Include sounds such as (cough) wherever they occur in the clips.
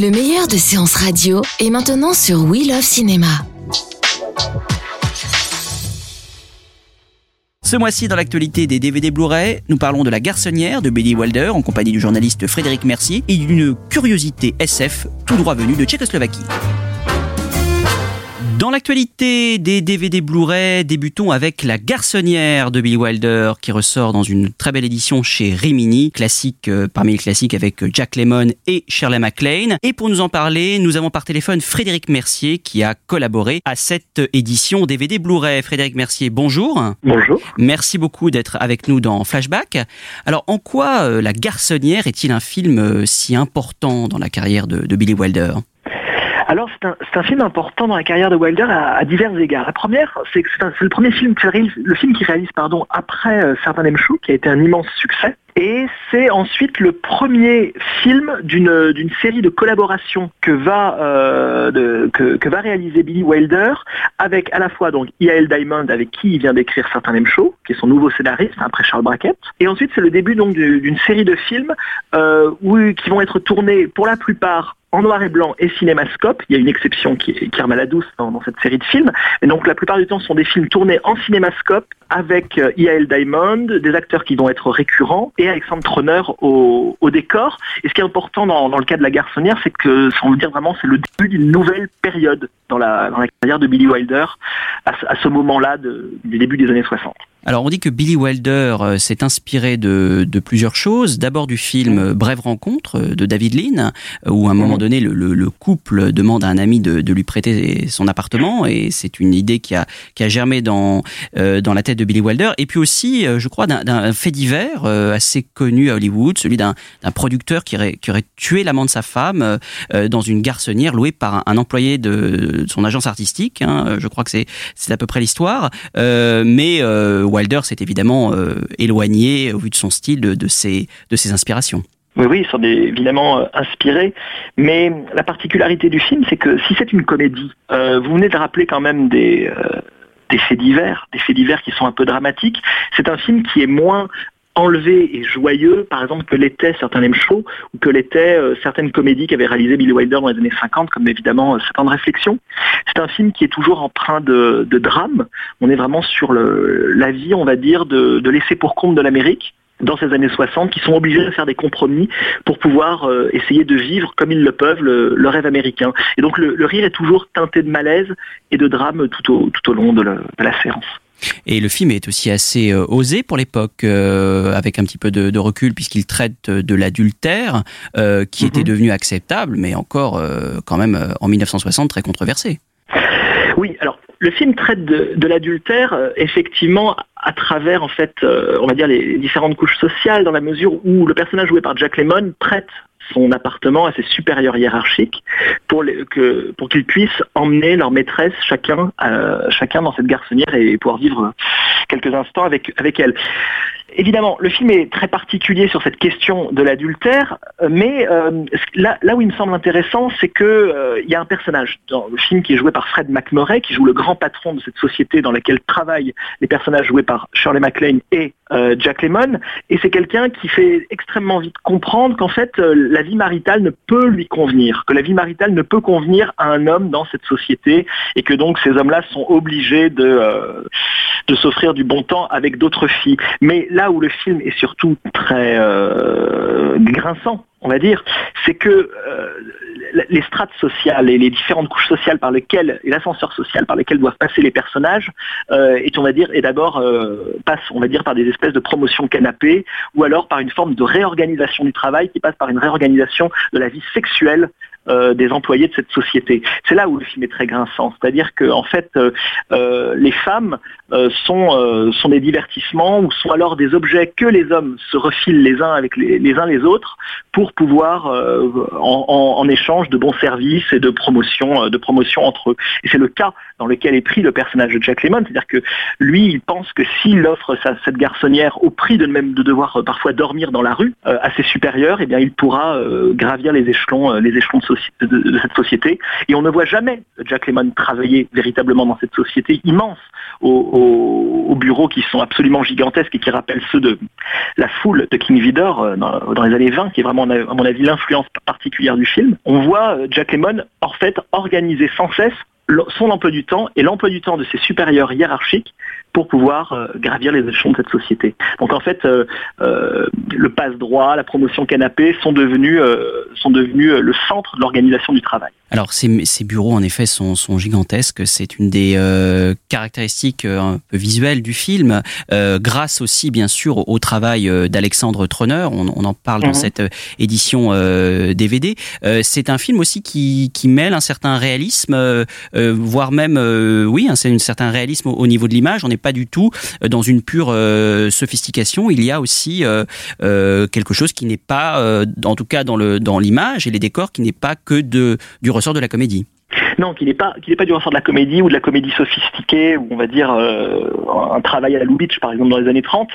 Le meilleur de séances radio est maintenant sur We Love Cinéma. Ce mois-ci, dans l'actualité des DVD Blu-ray, nous parlons de La Garçonnière de Billy Wilder en compagnie du journaliste Frédéric Mercier et d'une curiosité SF tout droit venue de Tchécoslovaquie. Dans l'actualité des DVD Blu-ray, débutons avec La Garçonnière de Billy Wilder qui ressort dans une très belle édition chez Rimini, classique euh, parmi les classiques avec Jack Lemmon et Shirley MacLaine. Et pour nous en parler, nous avons par téléphone Frédéric Mercier qui a collaboré à cette édition DVD Blu-ray. Frédéric Mercier, bonjour. Bonjour. Merci beaucoup d'être avec nous dans Flashback. Alors, en quoi euh, La Garçonnière est-il un film euh, si important dans la carrière de, de Billy Wilder? Alors c'est un, film important dans la carrière de Wilder à, divers égards. La première, c'est que c'est le premier film le film qui réalise après euh, Certain Show, qui a été un immense succès. Et c'est ensuite le premier film d'une série de collaborations que va euh, que, va réaliser Billy Wilder avec à la fois donc E.A.L. Diamond avec qui il vient d'écrire Certain Show, qui est son nouveau scénariste après Charles Brackett. Et ensuite c'est le début d'une série de films euh, qui vont être tournés pour la plupart en noir et blanc et cinémascope. Il y a une exception qui est, douce dans, dans, cette série de films. Et donc la plupart du temps, ce sont des films tournés en cinémascope avec euh, E.A.L. Diamond, des acteurs qui vont être récurrents, et Alexandre Troner au, décor. Et ce qui est important dans, le cas de La Garçonnière, c'est que, sans le dire vraiment, c'est le début d'une nouvelle période dans la, carrière de Billy Wilder à ce moment-là du début des années 60. Alors on dit que Billy Wilder euh, s'est inspiré de, de, plusieurs choses. D'abord du film euh, Brève rencontre euh, de David Lean, où à un moment donné le, le, le couple demande à un ami de, de lui prêter son appartement, et c'est une idée qui a, qui a germé dans, euh, dans la tête de Billy Wilder. Et puis aussi, je crois, d'un fait divers assez connu à Hollywood, celui d'un producteur qui aurait, qui aurait tué l'amant de sa femme dans une garçonnière louée par un, un employé de, son agence artistique. Hein. Je crois que c'est à peu près l'histoire. mais Wilder s'est évidemment euh, éloigné, au vu de son style, de, ses, de ses inspirations. Oui, oui, ils sont évidemment euh, inspirés. Mais la particularité du film, c'est que si c'est une comédie, euh, vous venez de rappeler quand même des, euh, des faits divers, des faits divers qui sont un peu dramatiques. C'est un film qui est moins enlevé et joyeux, par exemple, que l'était certains M Show ou que l'étaient euh, certaines comédies qu'avait réalisé Billy Wilder dans les années 50, comme évidemment euh, Sept ans de réflexion. C'est un film qui est toujours empreint de, de drame. On est vraiment sur la vie, on va dire, de, de laisser pour compte de l'Amérique dans ces années 60 qui sont obligés de faire des compromis pour pouvoir euh, essayer de vivre comme ils le peuvent le, rêve américain. Et donc le, rire est toujours teinté de malaise et de drame tout au, long de la séance. Et le film est aussi assez euh, osé pour l'époque, euh, avec un petit peu de, de recul, puisqu'il traite de l'adultère, euh, qui mm -hmm. était devenu acceptable, mais encore euh, quand même en 1960 très controversé. Oui, alors le film traite de, de l'adultère euh, effectivement à travers en fait, euh, on va dire les différentes couches sociales, dans la mesure où le personnage joué par Jack Lemmon prête son appartement à ses supérieurs hiérarchiques pour, qu'ils puissent emmener leur maîtresse chacun, euh, chacun dans cette garçonnière et pouvoir vivre quelques instants avec, avec elle. Évidemment, le film est très particulier sur cette question de l'adultère, mais euh, là, où il me semble intéressant, c'est que euh, y a un personnage dans le film qui est joué par Fred McMurray, qui joue le grand patron de cette société dans laquelle travaillent les personnages joués par Shirley MacLaine et euh, Jack Lemmon, et c'est quelqu'un qui fait extrêmement vite comprendre qu'en fait euh, la vie maritale ne peut lui convenir, que la vie maritale ne peut convenir à un homme dans cette société, et que donc ces hommes-là sont obligés de euh, s'offrir du bon temps avec d'autres filles. Mais où le film est surtout très euh, grinçant, on va dire, c'est que euh, les strates sociales et les différentes couches sociales par lesquelles et l'ascenseur social par lesquels doivent passer les personnages euh, est on va dire et d'abord euh, passe on va dire par des espèces de promotion canapé ou alors par une forme de réorganisation du travail qui passe par une réorganisation de la vie sexuelle des employés de cette société. C'est là où le film est très grinçant, c'est-à-dire que en fait, les femmes sont, des divertissements ou sont alors des objets que les hommes se refilent les uns avec les, uns les autres pour pouvoir, en, échange de bons services et de promotion, de promotion entre eux. Et c'est le cas dans lequel est pris le personnage de Jack Lemmon, c'est-à-dire que lui, il pense que s'il offre cette garçonnière au prix de même de devoir euh, parfois dormir dans la rue euh, à ses supérieurs, eh bien, il pourra euh, gravir les échelons, les échelons cette société. Et on ne voit jamais Jack Lemmon travailler véritablement dans cette société immense, aux, bureaux qui sont absolument gigantesques et qui rappellent ceux de la foule de King Vidor dans, les années 20, qui est vraiment, à mon avis, l'influence particulière du film. On voit Jack Lemmon, en fait, organiser sans cesse son emploi du temps et l'emploi du temps de ses supérieurs hiérarchiques pour pouvoir euh, gravir les échelons de cette société. Donc en fait, euh, euh, le passe-droit, la promotion canapé sont devenus, sont devenus le centre de l'organisation du travail. Alors ces, ces, bureaux en effet sont, sont gigantesques, c'est une des caractéristiques un peu visuelles du film, grâce aussi bien sûr au travail d'Alexandre Troner, on, on, en parle dans mhm. cette édition DVD. c'est un film aussi qui, qui mêle un certain réalisme, voire même, oui, c'est un certain réalisme au, au niveau de l'image. On est pas du tout euh, dans une pure euh, sophistication. Il y a aussi euh, quelque chose qui n'est pas, en tout cas dans le dans l'image et les décors, qui n'est pas que de du ressort de la comédie. Non, qui n'est pas, n'est pas du ressort de la comédie ou de la comédie sophistiquée, ou on va dire un travail à la Lubitsch, par exemple, dans les années 30.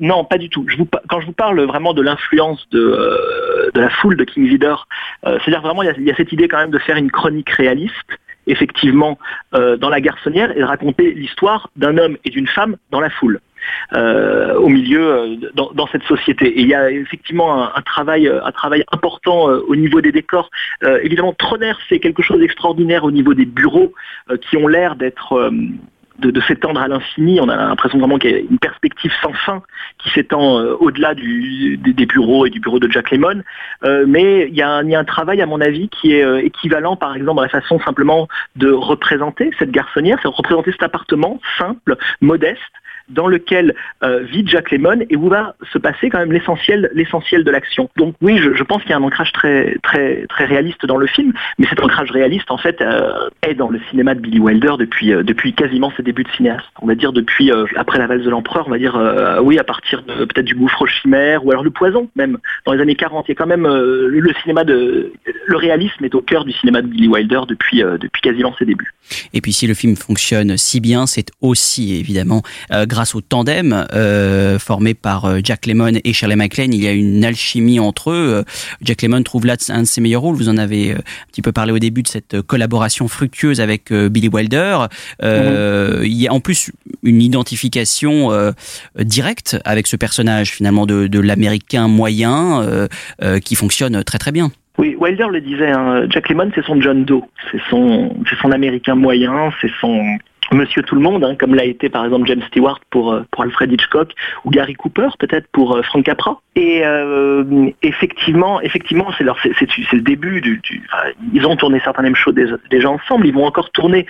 non, pas du tout. Quand je vous parle vraiment de l'influence de, de la foule de King Vidor, c'est-à-dire vraiment, il y, a, cette idée quand même de faire une chronique réaliste, effectivement euh, dans la garçonnière et de raconter l'histoire d'un homme et d'une femme dans la foule. Euh, au milieu euh, dans, cette société. Et il y a effectivement un, travail, un travail important au niveau des décors. évidemment, Troner fait quelque chose d'extraordinaire au niveau des bureaux qui ont l'air d'être de, s'étendre à l'infini. On a l'impression vraiment qu'il y a une perspective sans fin qui s'étend euh, au-delà des, bureaux et du bureau de Jack Lemmon. Euh, mais il y, a un, travail, à mon avis, qui est euh, équivalent, par exemple, dans la façon simplement de représenter cette garçonnière, c'est représenter cet appartement simple, modeste, dans lequel euh, vit Jack Lemmon et où va se passer quand même l'essentiel, de l'action. Donc oui, je, pense qu'il y a un ancrage très, réaliste dans le film, mais cet ancrage réaliste en fait euh, est dans le cinéma de Billy Wilder depuis, euh, depuis quasiment ses débuts de cinéaste. On va dire depuis après la valse de l'empereur, on va dire oui à partir peut-être du gouffre chimère ou alors le poison même dans les années 40. Il y a quand même le cinéma de le réalisme est au cœur du cinéma de Billy Wilder depuis quasiment ses débuts. Et puis si le film fonctionne si bien, c'est aussi évidemment au tandem euh, formé par euh, Jack Lemmon et Shirley MacLaine. Il y a une alchimie entre eux. Euh, Jack Lemmon trouve là un de ses meilleurs rôles. Vous en avez un petit peu parlé au début de cette collaboration fructueuse avec Billy Wilder. Mhm. Il y a en plus une identification directe avec ce personnage finalement de, de l'américain moyen qui fonctionne très très bien. Oui, Wilder le disait, hein, Jack Lemmon c'est son John Doe, c'est son, c'est son américain moyen, c'est son, Monsieur Tout le Monde, hein, comme l'a été par exemple James Stewart pour, euh, pour Alfred Hitchcock, ou Gary Cooper peut-être pour euh, Frank Capra. Et euh, effectivement, effectivement, c'est le début du, ils ont tourné certains mêmes shows déjà, ensemble. Ils vont encore tourner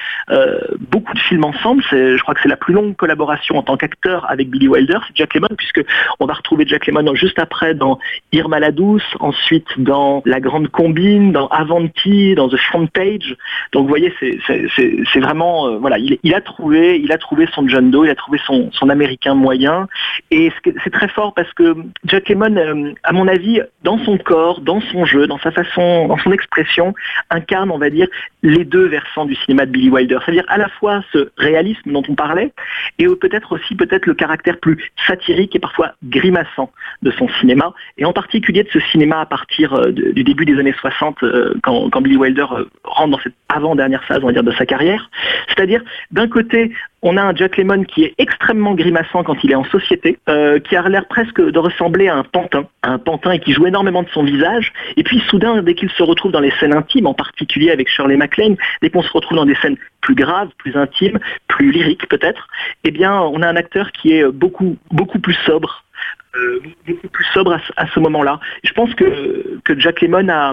beaucoup de films ensemble. Je crois que c'est la plus longue collaboration en tant qu'acteur avec Billy Wilder, c'est Jack Lemmon, puisque on va retrouver Jack Lemmon juste après dans Irma la douce, ensuite dans La Grande Combine, dans Avanti, dans The Front Page. Donc vous voyez, c'est, c'est, vraiment, voilà, il, il a trouvé, il a trouvé son John Doe, il a trouvé son, américain moyen. Et c'est très fort parce que Jack Lemmon, euh, à mon avis, dans son corps, dans son jeu, dans sa façon, dans son expression, incarne, on va dire, les deux versants du cinéma de Billy Wilder. C'est-à-dire à la fois ce réalisme dont on parlait, et peut-être aussi peut-être le caractère plus satirique et parfois grimaçant de son cinéma, et en particulier de ce cinéma à partir euh, du début des années 60, euh, quand, quand Billy Wilder rentre dans cette avant-dernière phase, on va dire, de sa carrière. C'est-à-dire d'un côté, on a un Jack Lemmon qui est extrêmement grimaçant quand il est en société, euh, qui a l'air presque de ressembler à un pantin, un pantin et qui joue énormément de son visage. Et puis soudain, dès qu'il se retrouve dans les scènes intimes, en particulier avec Shirley MacLaine, dès qu'on se retrouve dans des scènes plus graves, plus intimes, plus lyriques peut-être, eh bien, on a un acteur qui est beaucoup, beaucoup plus sobre, euh, beaucoup plus sobre à, ce moment-là. Je pense que, que Jack Lemmon a,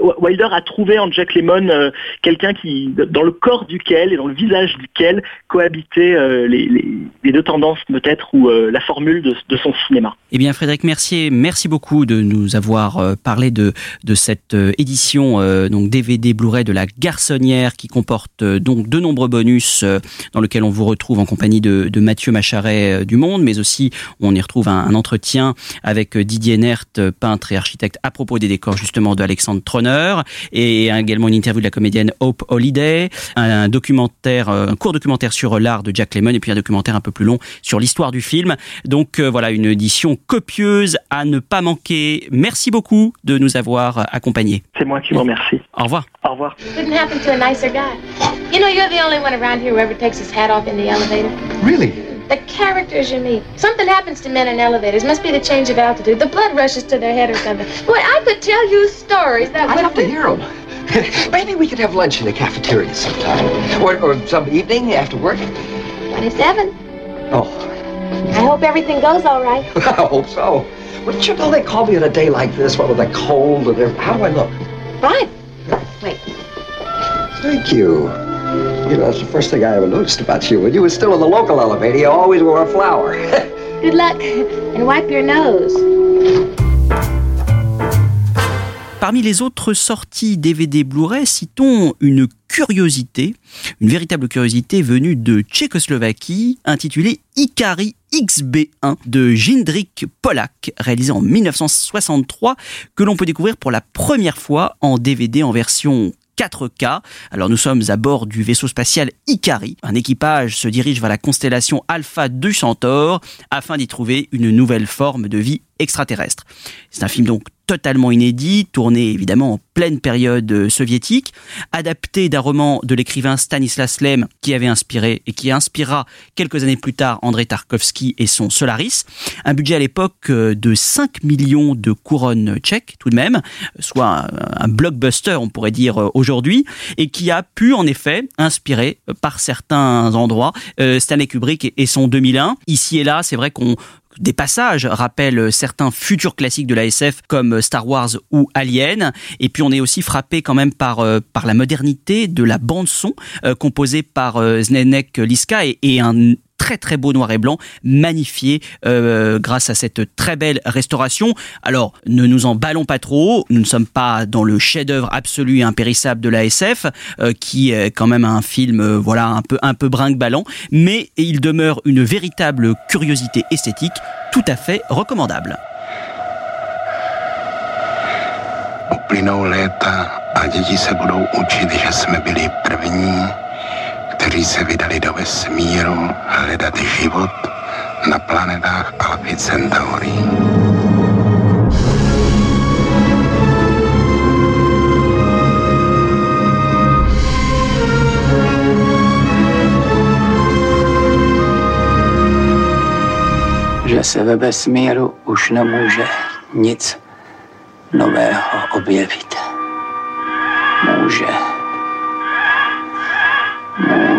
Wilder a trouvé en Jack Lemmon euh, quelqu'un qui, dans le corps duquel et dans le visage duquel cohabitaient euh, les, deux tendances peut-être ou euh, la formule de, son cinéma. Eh bien, Frédéric Mercier, merci beaucoup de nous avoir parlé de, cette édition donc DVD Blu-ray de la Garçonnière qui comporte donc de nombreux bonus dans lequel on vous retrouve en compagnie de, de Mathieu Macharet du Monde, mais aussi on y retrouve un, un entretien avec Didier Nert, peintre et architecte, à propos des décors justement de Alexandre Troner, et également une interview de la comédienne Hope Holiday, un documentaire, un court documentaire sur l'art de Jack Lemmon et puis un documentaire un peu plus long sur l'histoire du film. Donc euh, voilà, une édition copieuse à ne pas manquer. Merci beaucoup de nous avoir accompagnés. C'est moi qui vous remercie. Au revoir. Au revoir. Couldn't happen to a nicer guy. You know, you're the only one around here who ever takes his hat off in the elevator. Really? The characters you meet. Something happens to men in elevators. Must be the change of altitude. The blood rushes to their head or something. Boy, I could tell you stories that I'd would... love to hear them. (laughs) Maybe we could have lunch in the cafeteria sometime. Or, or some evening after work. 27. Oh. I hope everything goes all right. (laughs) I hope so. Wouldn't you know they call me on a day like this, what with a cold and everything? How do I look? Fine. Wait. Thank you. You know, the first thing I ever noticed about you. When you were still in the local elevator, you always wore a flower. (laughs) Good luck, and wipe your nose. Parmi les autres sorties DVD Blu-ray, citons une curiosité, une véritable curiosité venue de Tchécoslovaquie, intitulée Ikari XB1 de Jindrik Polak, réalisé en 1963, que l'on peut découvrir pour la première fois en DVD en version 4K. Alors nous sommes à bord du vaisseau spatial Ikari. Un équipage se dirige vers la constellation Alpha du Centaure afin d'y trouver une nouvelle forme de vie extraterrestre. C'est un film donc totalement inédit, tourné évidemment en pleine période euh, soviétique, adapté d'un roman de l'écrivain Stanislas Lem qui avait inspiré et qui inspira quelques années plus tard André Tarkovsky et son Solaris. Un budget à l'époque euh, de 5 millions de couronnes tchèques tout de même, soit un, blockbuster on pourrait dire euh, aujourd'hui, et qui a pu en effet inspirer par certains endroits Stanley Kubrick et son 2001. Ici et là, c'est vrai qu'on des passages rappellent certains futurs classiques de la SF comme Star Wars ou Alien. Et puis on est aussi frappé quand même par, euh, par la modernité de la bande son euh, composée par euh, Zdenek Liska et, et un très très beau noir et blanc, magnifié euh, grâce à cette très belle restauration. Alors, ne nous en ballons pas trop, nous ne sommes pas dans le chef-d'œuvre absolu et impérissable de la SF, euh, qui est quand même un film, euh, voilà, un peu un peu brinque-ballant, mais il demeure une véritable curiosité esthétique, tout à fait recommandable. Kteří se vydali do vesmíru hledat život na planetách Alphy Centauri. že se ve vesmíru už nemůže nic nového objevit. Může